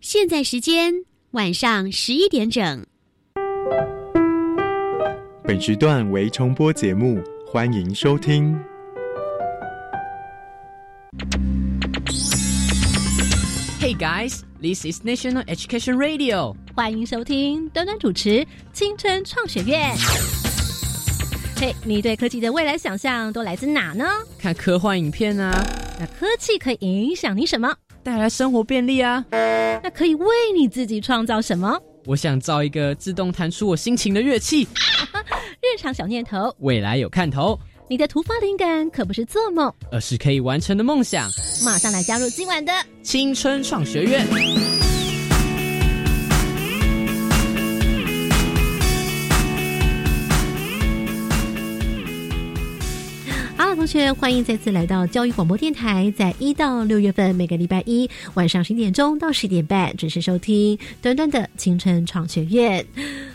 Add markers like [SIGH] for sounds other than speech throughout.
现在时间晚上十一点整。本时段为重播节目，欢迎收听。Hey guys, this is National Education Radio。欢迎收听端端主持《青春创学院》。嘿，你对科技的未来想象都来自哪呢？看科幻影片啊。那科技可以影响你什么？带来生活便利啊。那可以为你自己创造什么？我想造一个自动弹出我心情的乐器。[LAUGHS] 日常小念头，未来有看头。你的突发灵感可不是做梦，而是可以完成的梦想。马上来加入今晚的青春创学院。同学，欢迎再次来到教育广播电台，在一到六月份每个礼拜一晚上十一点钟到十一点半准时收听短短的青春创学院。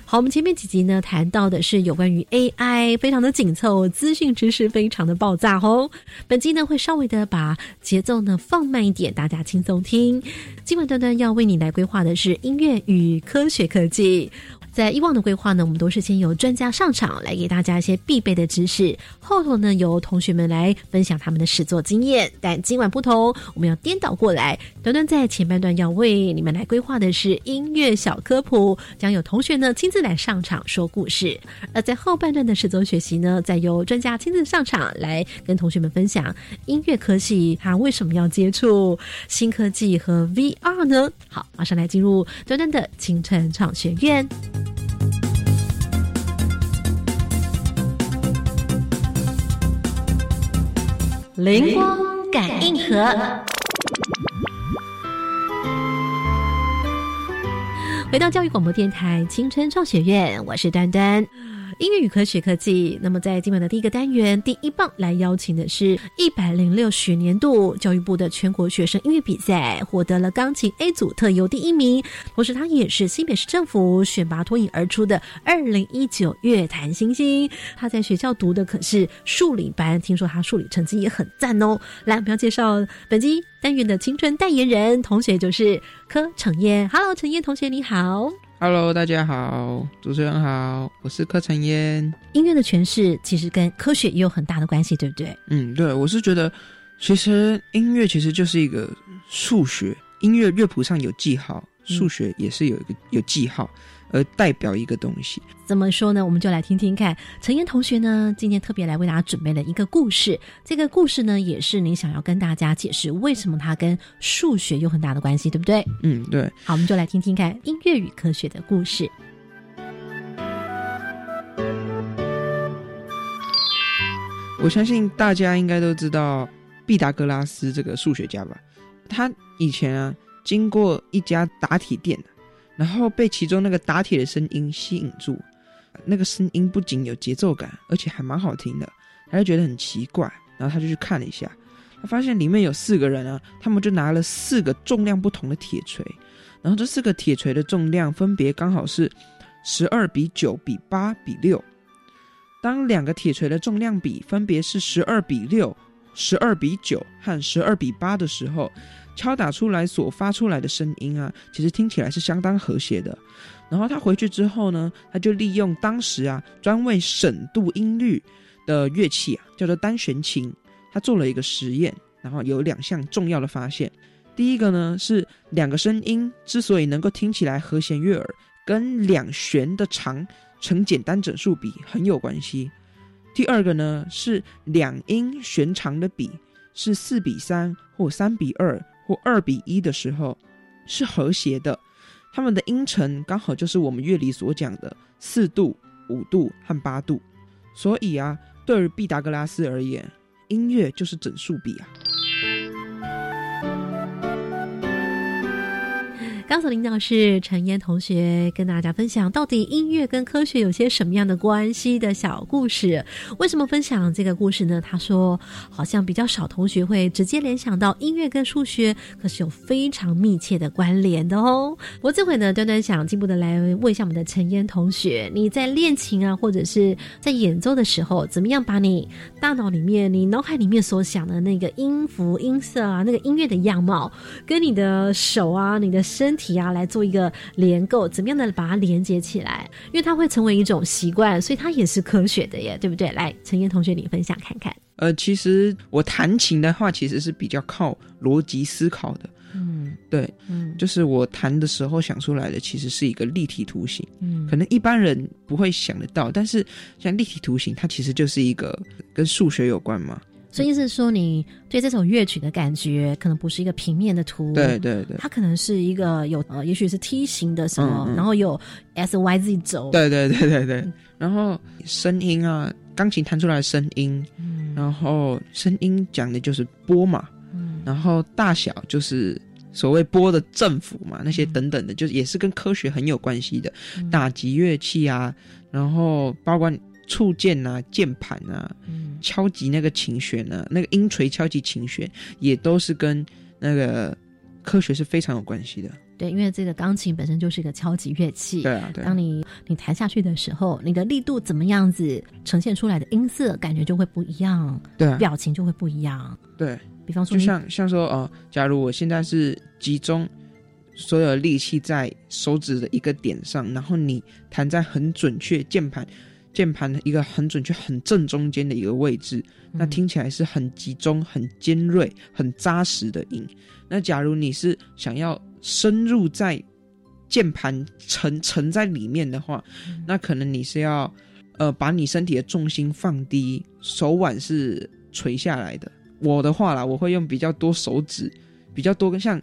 好，我们前面几集呢谈到的是有关于 AI，非常的紧凑，资讯知识非常的爆炸哦。本集呢会稍微的把节奏呢放慢一点，大家轻松听。今晚端端要为你来规划的是音乐与科学科技。在以往的规划呢，我们都是先由专家上场来给大家一些必备的知识，后头呢由同学们来分享他们的实作经验。但今晚不同，我们要颠倒过来，短短在前半段要为你们来规划的是音乐小科普，将有同学呢亲自来上场说故事；而在后半段的实作学习呢，再由专家亲自上场来跟同学们分享音乐科技他为什么要接触新科技和 VR 呢？好，马上来进入短短的青春创学院。灵光感应盒，回到教育广播电台青春创学院，我是端端。音乐与科学科技。那么，在今晚的第一个单元，第一棒来邀请的是一百零六学年度教育部的全国学生音乐比赛，获得了钢琴 A 组特优第一名。同时，他也是新北市政府选拔脱颖而出的二零一九乐坛新星。他在学校读的可是数理班，听说他数理成绩也很赞哦。来，我们要介绍本期单元的青春代言人同学，就是柯成燕。Hello，陈燕同学，你好。Hello，大家好，主持人好，我是柯晨烟。音乐的诠释其实跟科学也有很大的关系，对不对？嗯，对，我是觉得，其实音乐其实就是一个数学，音乐乐谱上有记号，数学也是有一个有记号。而代表一个东西，怎么说呢？我们就来听听看。陈岩同学呢，今天特别来为大家准备了一个故事。这个故事呢，也是您想要跟大家解释为什么它跟数学有很大的关系，对不对？嗯，对。好，我们就来听听看音乐与科学的故事。我相信大家应该都知道毕达哥拉斯这个数学家吧？他以前啊，经过一家打铁店。然后被其中那个打铁的声音吸引住，那个声音不仅有节奏感，而且还蛮好听的，他就觉得很奇怪，然后他就去看了一下，他发现里面有四个人啊，他们就拿了四个重量不同的铁锤，然后这四个铁锤的重量分别刚好是十二比九比八比六，当两个铁锤的重量比分别是十二比六、十二比九和十二比八的时候。敲打出来所发出来的声音啊，其实听起来是相当和谐的。然后他回去之后呢，他就利用当时啊专为省度音律的乐器啊，叫做单弦琴，他做了一个实验，然后有两项重要的发现。第一个呢是两个声音之所以能够听起来和弦悦耳，跟两弦的长成简单整数比很有关系。第二个呢是两音弦长的比是四比三或三比二。或二比一的时候是和谐的，它们的音程刚好就是我们乐理所讲的四度、五度和八度。所以啊，对于毕达哥拉斯而言，音乐就是整数比啊。刚所领导是陈嫣同学跟大家分享，到底音乐跟科学有些什么样的关系的小故事。为什么分享这个故事呢？他说，好像比较少同学会直接联想到音乐跟数学，可是有非常密切的关联的哦。我这回呢，端端想进一步的来问一下我们的陈嫣同学，你在练琴啊，或者是在演奏的时候，怎么样把你大脑里面、你脑海里面所想的那个音符、音色啊，那个音乐的样貌，跟你的手啊、你的身体啊来做一个连构，怎么样的把它连接起来？因为它会成为一种习惯，所以它也是科学的耶，对不对？来，陈燕同学，你分享看看。呃，其实我弹琴的话，其实是比较靠逻辑思考的。嗯对，嗯就是我弹的时候想出来的，其实是一个立体图形。嗯可能一般人不会想得到，但是像立体图形，它其实就是一个跟数学有关嘛。所以意思是说，你对这首乐曲的感觉，可能不是一个平面的图，对对对，它可能是一个有呃，也许是梯形的什么，嗯嗯。然后有 S Y Z 轴，对对对对对。然后声音啊，钢琴弹出来的声音，嗯，然后声音讲的就是波嘛，嗯。然后大小就是所谓波的振幅嘛，那些等等的，就是也是跟科学很有关系的。嗯。打击乐器啊，然后包括触键啊、键盘啊，嗯敲击那个琴弦啊，那个音锤敲击琴弦，也都是跟那个科学是非常有关系的。对，因为这个钢琴本身就是一个敲击乐器，对啊，对啊当，你你弹下去的时候，你的力度怎么样子呈现出来的音色感觉就会不一样，对啊，表情就会不一样。对，比方说，就像像说哦、呃假如我现在是集中所有力气在手指的一个点上，然后你弹在很准确键盘。键盘的一个很准确、很正中间的一个位置，那嗯听起来是很集中、很尖锐、很扎实的音。那假如你是想要深入在键盘沉沉在里面的话，那可能你是要呃把你身体的重心放低，手腕是垂下来的。我的话啦，我会用比较多手指，比较多根像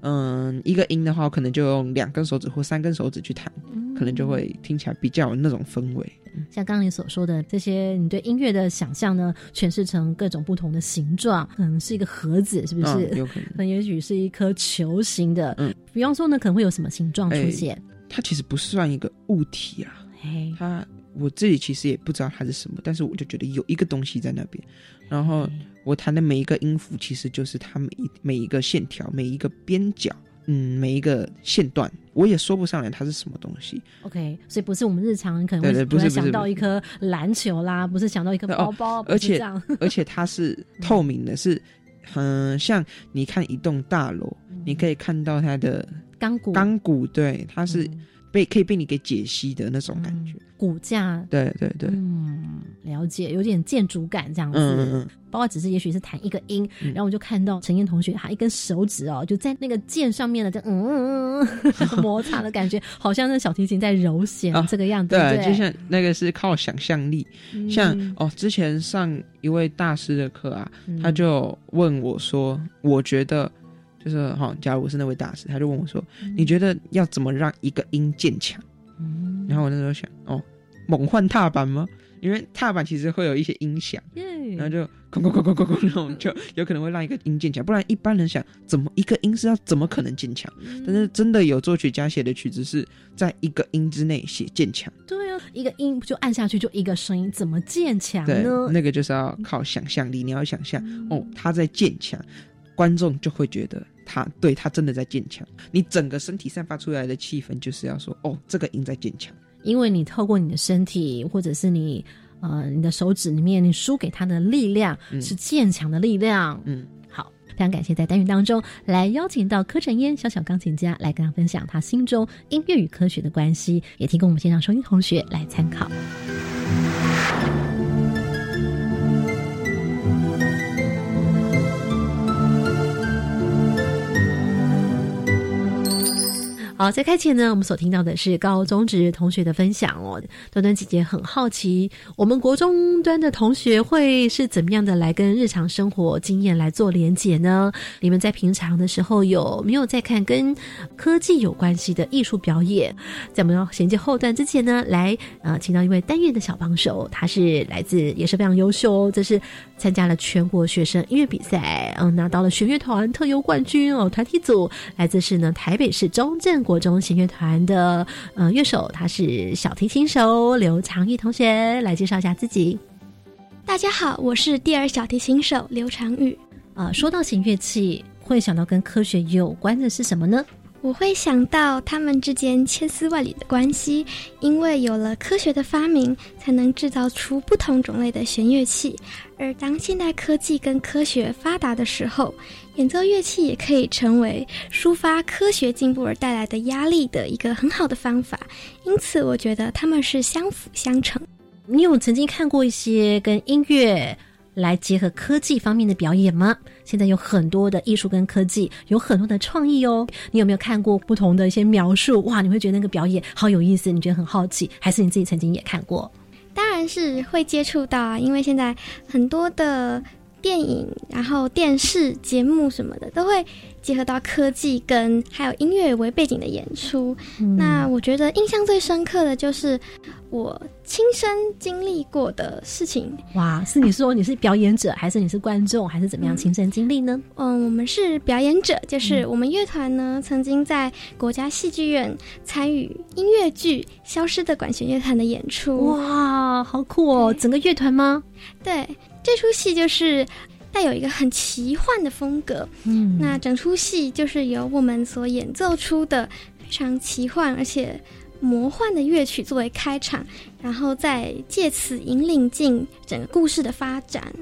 嗯一个音的话，我可能就用两根手指或三根手指去弹，可能就会听起来比较有那种氛围。像刚刚你所说的这些，你对音乐的想象呢，诠释成各种不同的形状，可能是一个盒子，是不是？嗯，有可能。[LAUGHS] 那也许是一颗球形的，嗯，比方说呢，可能会有什么形状出哎现？它其实不算一个物体啊，哎，它我自己其实也不知道它是什么，但是我就觉得有一个东西在那边，然后我弹的每一个音符其实就是它每一每一个线条、每一个边角，嗯，每一个线段，我也说不上来它是什么东西。OK，所以不是我们日常可能会不是想到一颗篮球啦，不是想到一个对哦包包，不而且。而且它是透明的，是嗯，像你看一栋大楼，你可以看到它的钢骨钢骨，对，它是嗯被可以被你给解析的那种感觉。骨架，对对对，嗯，了解，有点建筑感这样子。嗯嗯嗯，包括只是也许是弹一个音，嗯。然后我就看到陈燕同学他一根手指哦，就在那个键上面的这嗯嗯嗯嗯 [LAUGHS] 摩擦的感觉，好像那小提琴在揉弦、啊这个样子，对对，就像那个是靠想象力，嗯。像哦，之前上一位大师的课啊，嗯。他就问我说：“我觉得就是哈、假如我是那位大师，他就问我说，你觉得要怎么让一个音渐强？”嗯然后我那时候想，哦，猛换踏板吗？因为踏板其实会有一些音响，耶然后就哐哐哐哐哐哐那种，就有可能会让一个音渐强。不然一般人想，怎么一个音是要怎么可能渐强？但是真的有作曲家写的曲子是在一个音之内写渐强，对啊，一个音就按下去就一个声音，怎么渐强对呢，？那个就是要靠想象力，你要想象哦，他在渐强，观众就会觉得他对他真的在坚强。你整个身体散发出来的气氛就是要说哦，这个音在坚强。因为你透过你的身体，或者是你呃你的手指里面，你输给他的力量、嗯是坚强的力量。嗯，好，非常感谢在单元当中来邀请到柯晨嫣小小钢琴家来跟他分享他心中音乐与科学的关系，也提供我们线上收音同学来参考。好，在开前呢，我们所听到的是高中职同学的分享哦。端端姐姐很好奇，我们国中端的同学会是怎么样的来跟日常生活经验来做连结呢？你们在平常的时候有没有在看跟科技有关系的艺术表演？在我们要衔接后段之前呢，来呃，请到一位单元的小帮手，他是来自也是非常优秀哦，这是参加了全国学生音乐比赛，嗯，拿到了弦乐团特优冠军哦，团体组来自是呢台北市中正国中弦乐团的呃乐手，他是小提琴手刘长玉同学，来介绍一下自己。大家好，我是第二小提琴手刘长玉。呃，说到弦乐器，会想到跟科学有关的是什么呢？我会想到他们之间千丝万缕的关系，因为有了科学的发明，才能制造出不同种类的弦乐器。而当现代科技跟科学发达的时候，演奏乐器也可以成为抒发科学进步而带来的压力的一个很好的方法。因此，我觉得他们是相辅相成。你有曾经看过一些跟音乐？来结合科技方面的表演吗？现在有很多的艺术跟科技，有很多的创意哦。你有没有看过不同的一些描述？哇，你会觉得那个表演好有意思，你觉得很好奇，还是你自己曾经也看过？当然是会接触到啊，因为现在很多的。电影，然后电视节目什么的，都会结合到科技跟还有音乐为背景的演出。那我觉得印象最深刻的就是我亲身经历过的事情。哇，是你说你是表演者，还是你是观众，还是怎么样亲身经历呢？嗯，我们是表演者，就是我们乐团呢曾经在国家戏剧院参与音乐剧《消失的管弦乐团》的演出。哇，好酷哦！整个乐团吗？对。这出戏就是带有一个很奇幻的风格，嗯，那整出戏就是由我们所演奏出的非常奇幻而且魔幻的乐曲作为开场，然后再借此引领进整个故事的发展。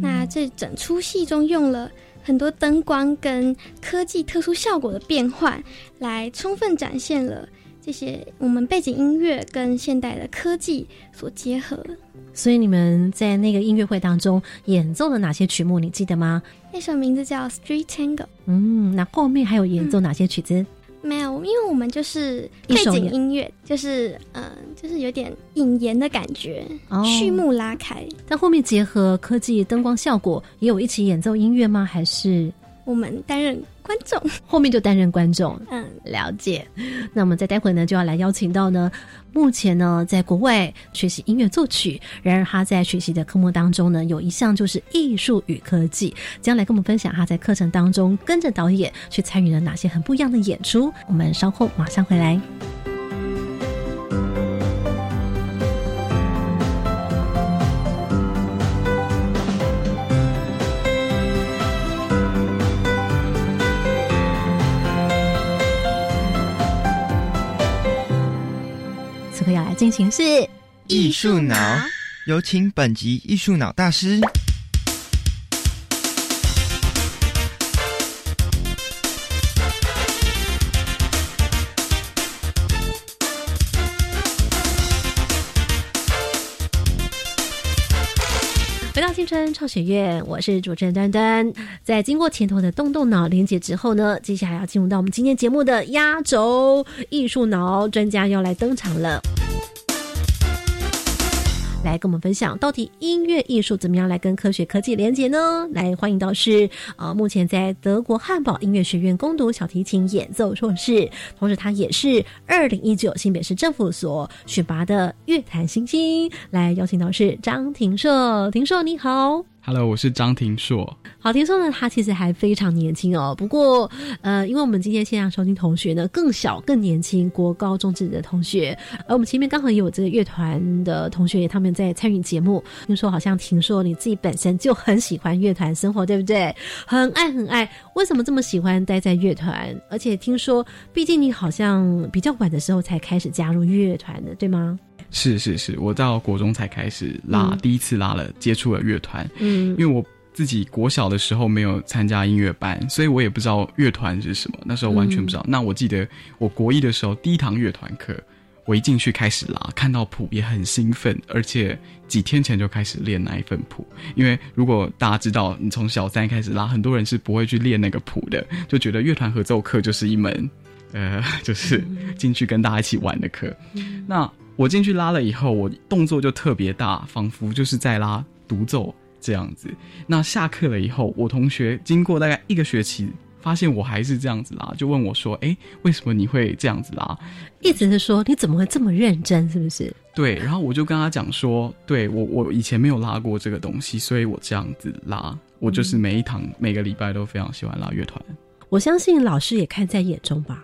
那这整出戏中用了很多灯光跟科技特殊效果的变换，来充分展现了这些我们背景音乐跟现代的科技所结合。所以你们在那个音乐会当中演奏了哪些曲目？你记得吗？那首名字叫《Street Tango》。嗯，那后面还有演奏哪些曲子？没有，因为我们就是背景音乐，就是嗯，就是有点引言的感觉，序幕拉开。但后面结合科技灯光效果，也有一起演奏音乐吗？还是？我们担任观众，[LAUGHS] 后面就担任观众。嗯，了解。那我们在待会呢，就要来邀请到呢，目前呢，在国外学习音乐作曲，然而他在学习的科目当中呢，有一项就是艺术与科技，将来跟我们分享他在课程当中跟着导演去参与了哪些很不一样的演出。我们稍后马上回来。要进行是艺术脑，有请本集艺术脑大师。春创学院，我是主持人端端。在经过前头的动动脑连接之后呢，接下来要进入到我们今天节目的压轴，艺术脑专家要来登场了。来跟我们分享，到底音乐艺术怎么样来跟科学科技连接呢？来欢迎到是呃，目前在德国汉堡音乐学院攻读小提琴演奏硕士，同时他也是二零一九新北市政府所选拔的乐坛新星。来邀请到是张庭硕，庭硕你好。Hello，我是张庭硕。好，听说呢，他其实还非常年轻哦。不过，呃，因为我们今天线上收听同学呢更小、更年轻，国高中职的同学，而我们前面刚好也有这个乐团的同学，他们在参与节目。听说好像听说你自己本身就很喜欢乐团生活，对不对？很爱很爱。为什么这么喜欢待在乐团？而且听说，毕竟你好像比较晚的时候才开始加入乐团的，对吗？是是是，我到国中才开始拉，第一次拉了，接触了乐团。嗯，因为我自己国小的时候没有参加音乐班，所以我也不知道乐团是什么，那时候完全不知道。那我记得我国一的时候第一堂乐团课，我一进去开始拉，看到谱也很兴奋，而且几天前就开始练那一份谱。因为如果大家知道，你从小三开始拉，很多人是不会去练那个谱的，就觉得乐团合奏课就是一门。呃，就是进去跟大家一起玩的课。那我进去拉了以后，我动作就特别大，仿佛就是在拉独奏这样子。那下课了以后，我同学经过大概一个学期，发现我还是这样子拉，就问我说：“哎，为什么你会这样子拉？”意思是说你怎么会这么认真？是不是？对。然后我就跟他讲说：“对我，我以前没有拉过这个东西，所以我这样子拉。我就是每一堂每个礼拜都非常喜欢拉乐团。我相信老师也看在眼中吧。”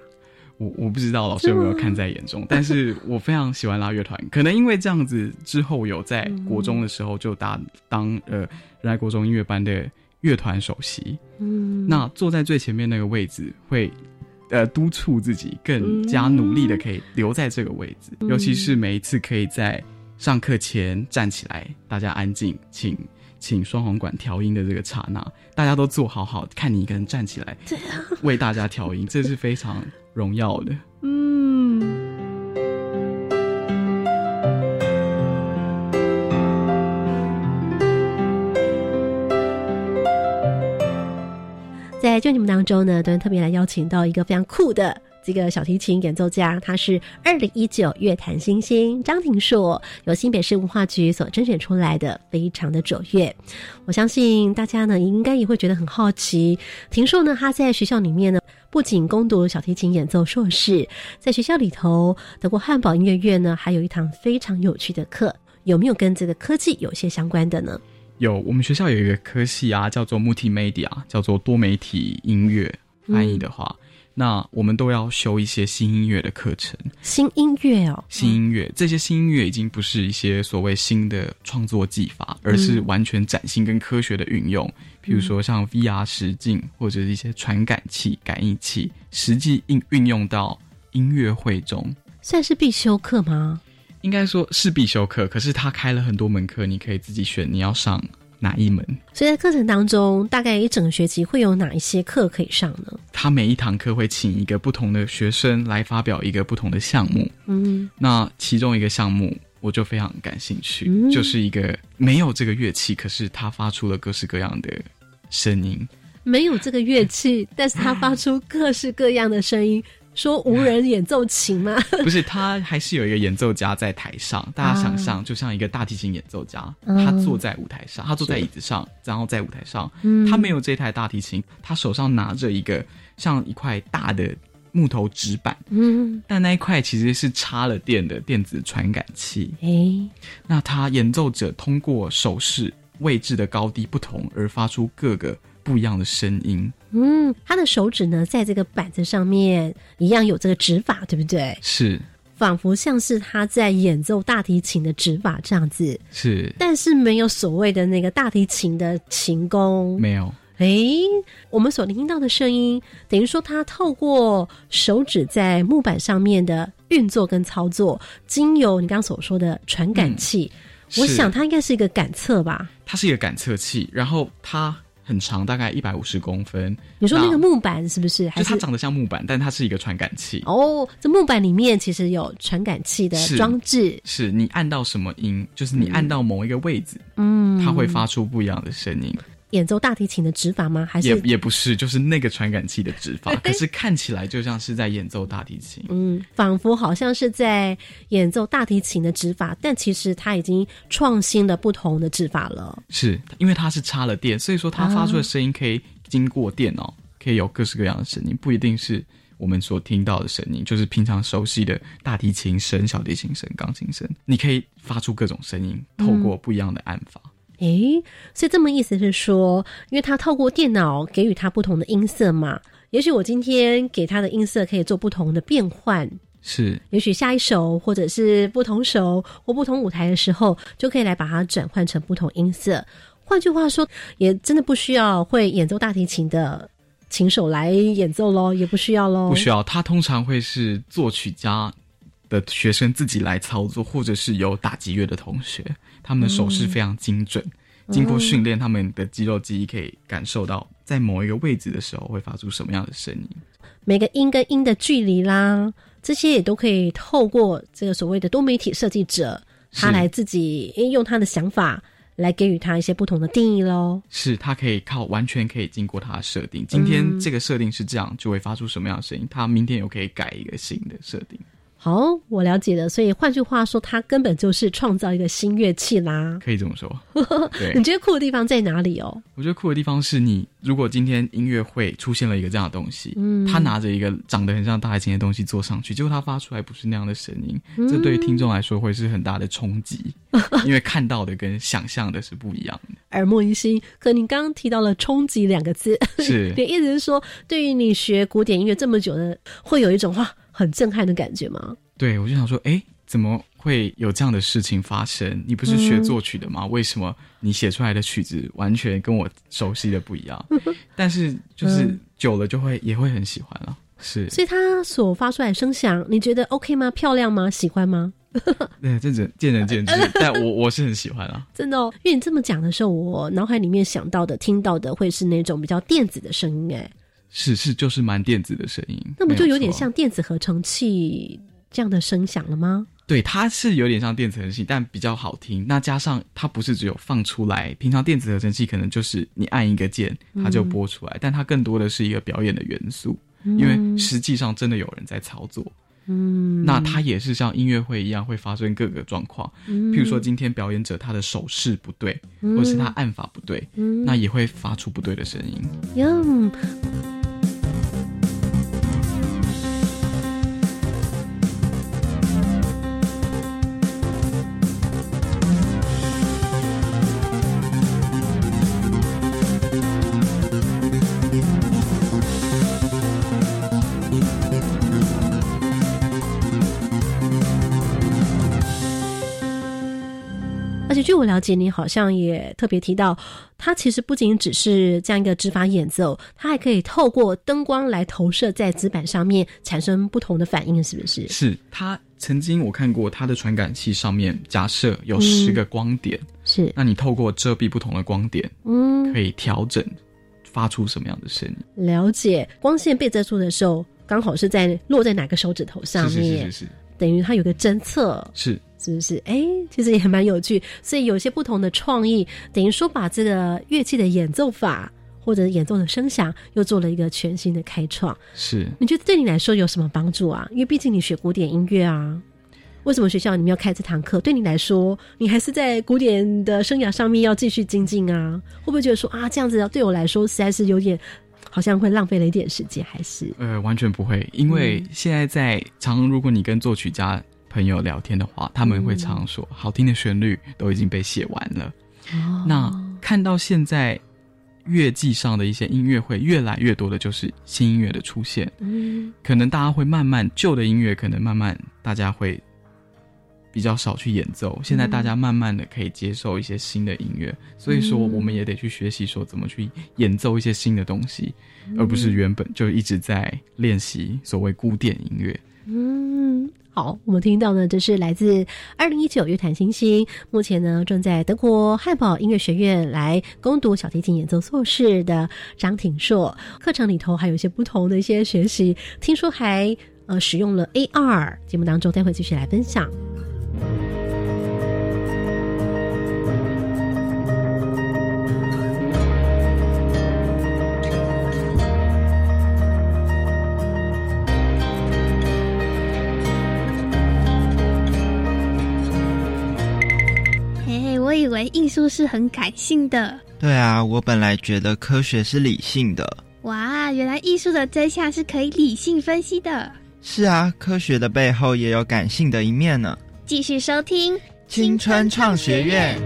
我我不知道老师有没有看在眼中，但是我非常喜欢拉乐团，可能因为这样子之后有在国中的时候就当当呃人来国中音乐班的乐团首席，嗯，那坐在最前面那个位置会呃督促自己更加努力的可以留在这个位置，尤其是每一次可以在上课前站起来，大家安静，请请双簧管调音的这个刹那，大家都坐好好，看你一个人站起来，为大家调音，这是非常。荣耀的，嗯，在节目当中呢，都特别来邀请到一个非常酷的这个小提琴演奏家，他是二零一九乐坛新星张庭硕，由新北市文化局所甄选出来的，非常的卓越。我相信大家呢，应该也会觉得很好奇，庭硕呢，他在学校里面呢。不仅攻读小提琴演奏硕士，在学校里头德国汉堡音乐院呢，还有一堂非常有趣的课，有没有跟这个科技有些相关的呢？有，我们学校有一个科系啊，叫做 Multimedia，叫做多媒体音乐。翻译的话。那我们都要修一些新音乐的课程，新音乐哦，新音乐，这些新音乐已经不是一些所谓新的创作技法，而是完全崭新跟科学的运用。比如说像 VR 实境或者是一些传感器、感应器，实际运运用到音乐会中，算是必修课吗？应该说是必修课，可是他开了很多门课，你可以自己选你要上。哪一门？所以在课程当中，大概一整个学期会有哪一些课可以上呢？他每一堂课会请一个不同的学生来发表一个不同的项目。嗯，那其中一个项目我就非常感兴趣，就是一个没有这个乐器，可是它发出了各式各样的声音。没有这个乐器，但是它发出各式各样的声音。说无人演奏琴吗？[LAUGHS] 不是，他还是有一个演奏家在台上。大家想象，就像一个大提琴演奏家，他坐在舞台上，他坐在椅子上，然后在舞台上，他没有这台大提琴，他手上拿着一个像一块大的木头纸板，嗯，但那一块其实是插了电的电子传感器。哎，那他演奏者通过手势位置的高低不同而发出各个。不一样的声音，嗯，他的手指呢，在这个板子上面一样有这个指法，对不对？是，仿佛像是他在演奏大提琴的指法这样子。是，但是没有所谓的那个大提琴的琴弓，没有。哎，我们所听到的声音，等于说他透过手指在木板上面的运作跟操作，经由你刚刚所说的传感器，我想它应该是一个感测吧？它是一个感测器，然后它。很长，大概一百五十公分。你说那个木板是不是？就它长得像木板，但它是一个传感器。哦，这木板里面其实有传感器的装置。是你按到什么音，就是你按到某一个位置，嗯，它会发出不一样的声音。演奏大提琴的指法吗？还是也也不是，就是那个传感器的指法。[LAUGHS] 可是看起来就像是在演奏大提琴，嗯，仿佛好像是在演奏大提琴的指法，但其实它已经创新了不同的指法了。是因为它是插了电，所以说它发出的声音可以经过电脑，可以有各式各样的声音，不一定是我们所听到的声音，就是平常熟悉的大提琴声、小提琴声、钢琴声，你可以发出各种声音，透过不一样的按法。诶，所以这么意思是说，因为他透过电脑给予他不同的音色嘛，也许我今天给他的音色可以做不同的变换，是，也许下一首或者是不同首或不同舞台的时候，就可以来把它转换成不同音色。换句话说，也真的不需要会演奏大提琴的琴手来演奏喽，也不需要喽，不需要。他通常会是作曲家的学生自己来操作，或者是有打击乐的同学。他们的手势非常精准，经过训练，他们的肌肉记忆可以感受到在某一个位置的时候会发出什么样的声音。每个音跟音的距离啦，这些也都可以透过这个所谓的多媒体设计者，他来自己用他的想法来给予他一些不同的定义喽。是，他可以靠完全可以经过他的设定。今天这个设定是这样，就会发出什么样的声音？他明天又可以改一个新的设定。好，我了解了。所以换句话说，它根本就是创造一个新乐器啦。可以这么说。[LAUGHS] 对，你觉得酷的地方在哪里哦？我觉得酷的地方是你，如果今天音乐会出现了一个这样的东西，嗯，他拿着一个长得很像大提琴的东西坐上去，结果他发出来不是那样的声音，这对于听众来说会是很大的冲击，[LAUGHS] 因为看到的跟想象的是不一样的，耳目一新。可你刚刚提到了“冲击”两个字，是，[LAUGHS] 也意思是说，对于你学古典音乐这么久的，会有一种哇很震撼的感觉吗？对，我就想说，哎，怎么会有这样的事情发生？你不是学作曲的吗？为什么你写出来的曲子完全跟我熟悉的不一样？[LAUGHS] 但是就是久了就会也会很喜欢了。是，所以他所发出来的声响，你觉得 OK 吗？漂亮吗？喜欢吗？[LAUGHS] 对，这只见仁见智，[LAUGHS] 但我我是很喜欢啊。真的，哦，因为你这么讲的时候，我脑海里面想到的、听到的会是那种比较电子的声音，哎，是是，就是蛮电子的声音。那不就有点像电子合成器？这样的声响了吗？对，它是有点像电子合成器，但比较好听。那加上它不是只有放出来，平常电子合成器可能就是你按一个键，它就播出来，但它更多的是一个表演的元素，因为实际上真的有人在操作。嗯，那它也是像音乐会一样会发生各个状况，譬如说今天表演者他的手势不对，或是他按法不对，那也会发出不对的声音。据我了解，你好像也特别提到，它其实不仅只是这样一个指法演奏，它还可以透过灯光来投射在纸板上面，产生不同的反应，是不是？是。它曾经我看过它的传感器上面，假设有十个光点，是。那你透过遮蔽不同的光点，嗯，可以调整发出什么样的声音？了解。光线被遮住的时候，刚好是在落在哪个手指头上面？是是是。等于它有个侦测，是。是不是？哎，其实也蛮有趣，所以有些不同的创意，等于说把这个乐器的演奏法或者演奏的声响，又做了一个全新的开创。是，你觉得对你来说有什么帮助啊？因为毕竟你学古典音乐啊，为什么学校你们要开这堂课？对你来说，你还是在古典的生涯上面要继续精进啊？会不会觉得说啊，这样子对我来说实在是有点，好像会浪费了一点时间？还是？呃，完全不会，因为现在在常，如果你跟作曲家。朋友聊天的话，他们会常说，好听的旋律都已经被写完了。那看到现在乐季上的一些音乐会，越来越多的就是新音乐的出现。嗯，可能大家会慢慢旧的音乐，可能慢慢大家会比较少去演奏。现在大家慢慢的可以接受一些新的音乐，所以说我们也得去学习说怎么去演奏一些新的东西，而不是原本就一直在练习所谓古典音乐。嗯。好，我们听到呢，这是来自二零一九乐坛新星，目前呢正在德国汉堡音乐学院来攻读小提琴演奏硕士的张挺硕。课程里头还有一些不同的一些学习，听说还呃使用了 AR。节目当中待会继续来分享。为艺术是很感性的，对啊，我本来觉得科学是理性的。哇，原来艺术的真相是可以理性分析的。是啊，科学的背后也有感性的一面呢。继续收听青春创学院。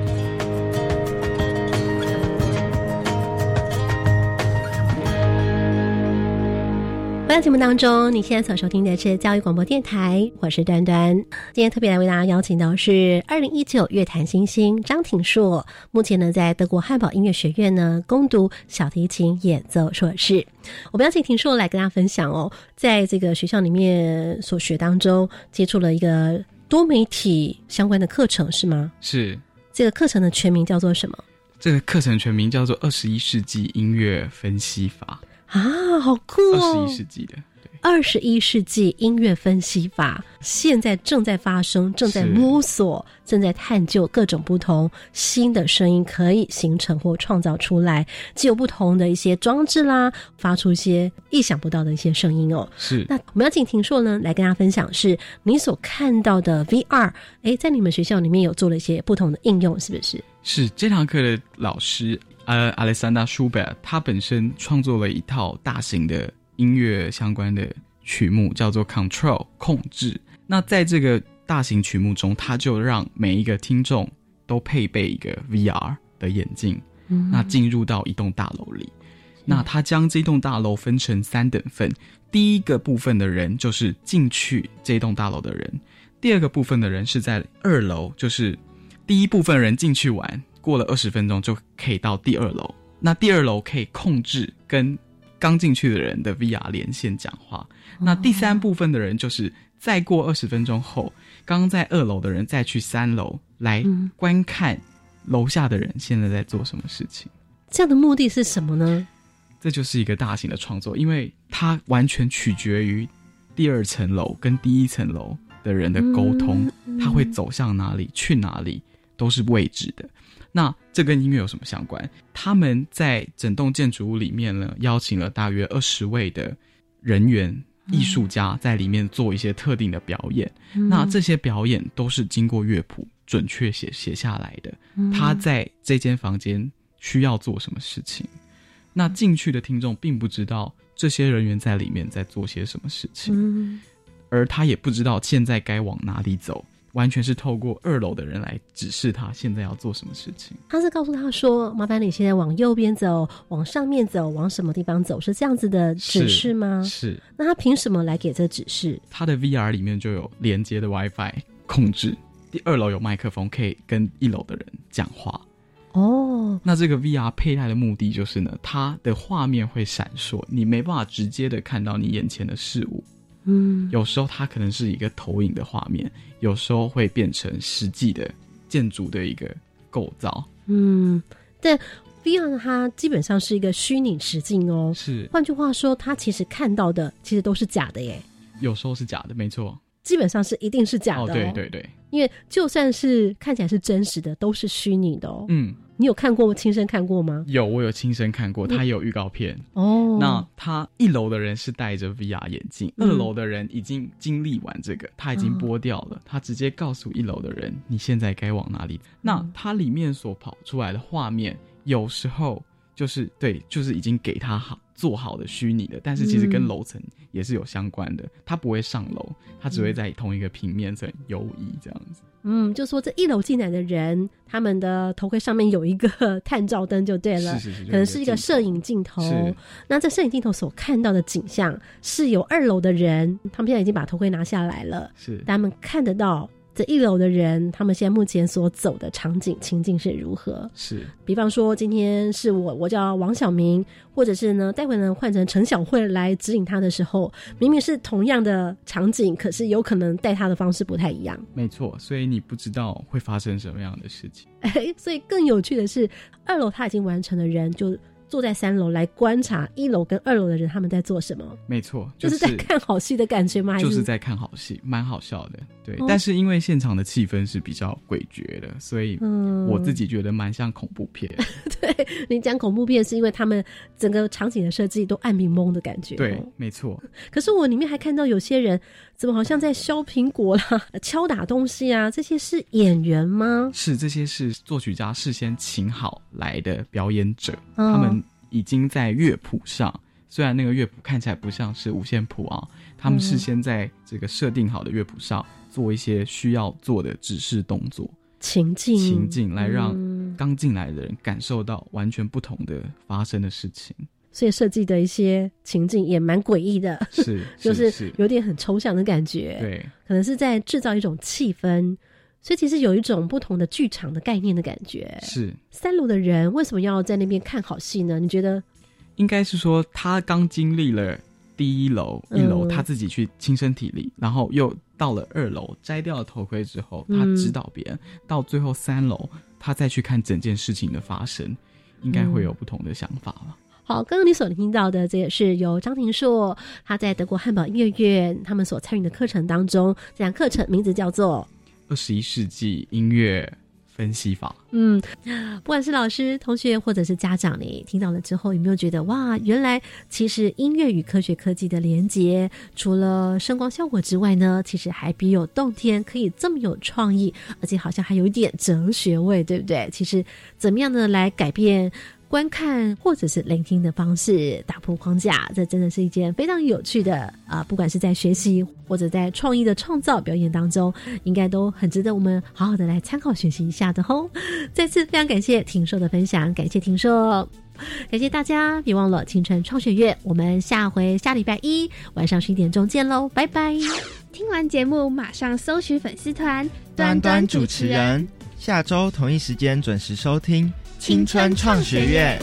本节目当中，你现在所收听的是教育广播电台，我是端端。今天特别来为大家邀请到是二零一九乐坛新星张挺硕，目前呢在德国汉堡音乐学院呢攻读小提琴演奏硕士。我们邀请挺硕来跟大家分享哦，在这个学校里面所学当中，接触了一个多媒体相关的课程，是吗？是。这个课程的全名叫做什么？这个课程全名叫做二十一世纪音乐分析法。啊，好酷哦！二十一世纪的，二十一世纪音乐分析法现在正在发生，正在摸索，正在探究各种不同新的声音可以形成或创造出来，既有不同的一些装置啦，发出一些意想不到的一些声音哦。是，那我们要请婷硕呢来跟大家分享，是你所看到的 VR，哎，在你们学校里面有做了一些不同的应用，是不是？是这堂课的老师，呃，亚历山大·舒贝尔，他本身创作了一套大型的音乐相关的曲目，叫做《Control》控制。那在这个大型曲目中，他就让每一个听众都配备一个 VR 的眼镜，那进入到一栋大楼里。那他将这栋大楼分成三等份，第一个部分的人就是进去这栋大楼的人，第二个部分的人是在二楼，就是。第一部分人进去玩，过了二十分钟就可以到第二楼。那第二楼可以控制跟刚进去的人的 VR 连线讲话。那第三部分的人就是再过二十分钟后，刚刚在二楼的人再去三楼来观看楼下的人现在在做什么事情。这样的目的是什么呢？这就是一个大型的创作，因为它完全取决于第二层楼跟第一层楼的人的沟通，他会走向哪里，去哪里。都是未知的，那这跟音乐有什么相关？他们在整栋建筑物里面呢，邀请了大约二十位的人员、艺术家在里面做一些特定的表演。那这些表演都是经过乐谱准确写写下来的。他在这间房间需要做什么事情？那进去的听众并不知道这些人员在里面在做些什么事情，而他也不知道现在该往哪里走。完全是透过二楼的人来指示他现在要做什么事情。他是告诉他说：“麻烦你现在往右边走，往上面走，往什么地方走？”是这样子的指示吗？是。那他凭什么来给这指示？他的 VR 里面就有连接的 WiFi 控制，第二楼有麦克风可以跟一楼的人讲话。哦。那这个 VR 佩戴的目的就是呢，它的画面会闪烁，你没办法直接的看到你眼前的事物。嗯，有时候它可能是一个投影的画面，有时候会变成实际的建筑的一个构造。嗯，但 VR 它基本上是一个虚拟实境哦。是，换句话说，它其实看到的其实都是假的耶。有时候是假的，没错。基本上是一定是假的。哦，对对对。因为就算是看起来是真实的，都是虚拟的哦。嗯。你有看过亲身看过吗？有，我有亲身看过，他有预告片哦。那他一楼的人是戴着 VR 眼镜，二楼的人已经经历完这个，他已经剥掉了，他直接告诉一楼的人你现在该往哪里。那它里面所跑出来的画面，有时候就是对，就是已经给他好做好的虚拟的，但是其实跟楼层也是有相关的。他不会上楼，他只会在同一个平面层游移这样子。嗯，就说这一楼进来的人，他们的头盔上面有一个 [LAUGHS] 探照灯，就对了，是是是，可能是一个摄影镜头。那这摄影镜头所看到的景象，是有二楼的人，他们现在已经把头盔拿下来了，是他们看得到。这一楼的人，他们现在目前所走的场景情境是如何？是，比方说今天是我，我叫王小明，或者是呢，待会呢换成陈小慧来指引他的时候，明明是同样的场景，可是有可能带他的方式不太一样。没错，所以你不知道会发生什么样的事情。[LAUGHS] 哎，所以更有趣的是，二楼他已经完成的人就。坐在三楼来观察一楼跟二楼的人他们在做什么？没错，就是在看好戏的感觉吗？就是在看好戏，蛮好笑的。对，但是因为现场的气氛是比较诡谲的，所以我自己觉得蛮像恐怖片。[LAUGHS] 对你讲恐怖片，是因为他们整个场景的设计都暗迷蒙的感觉。对，没错。可是我里面还看到有些人怎么好像在削苹果啦、[LAUGHS] 敲打东西啊？这些是演员吗？是，这些是作曲家事先请好来的表演者，他们。已经在乐谱上，虽然那个乐谱看起来不像是五线谱啊，他们事先在这个设定好的乐谱上做一些需要做的指示动作，情境情境来让刚进来的人感受到完全不同的发生的事情，所以设计的一些情境也蛮诡异的，是 [LAUGHS] 就是有点很抽象的感觉，对，可能是在制造一种气氛。所以其实有一种不同的剧场的概念的感觉。是三楼的人为什么要在那边看好戏呢？你觉得？应该是说他刚经历了第一楼、一楼，他自己去亲身体力，然后又到了二楼，摘掉了头盔之后，他指导别人，到最后三楼，他再去看整件事情的发生，应该会有不同的想法吧。好，刚刚你所听到的，这也是由张庭硕他在德国汉堡音乐院他们所参与的课程当中，这堂课程名字叫做《二十一世纪音乐分析法》。嗯，不管是老师、同学或者是家长，你听到了之后，有没有觉得哇，原来其实音乐与科学科技的连接，除了声光效果之外呢，其实还别有洞天，可以这么有创意，而且好像还有一点哲学味，对不对？其实怎么样的来改变？观看或者是聆听的方式，打破框架，这真的是一件非常有趣的啊！不管是在学习或者在创意的创造表演当中，应该都很值得我们好好的来参考学习一下的吼。[LAUGHS] 再次非常感谢婷硕的分享，感谢婷硕，感谢大家，别忘了青春创学月，我们下回下礼拜一晚上十一点钟见喽，拜拜！听完节目马上搜寻粉丝团端端主持人，下周同一时间准时收听。青春创学院。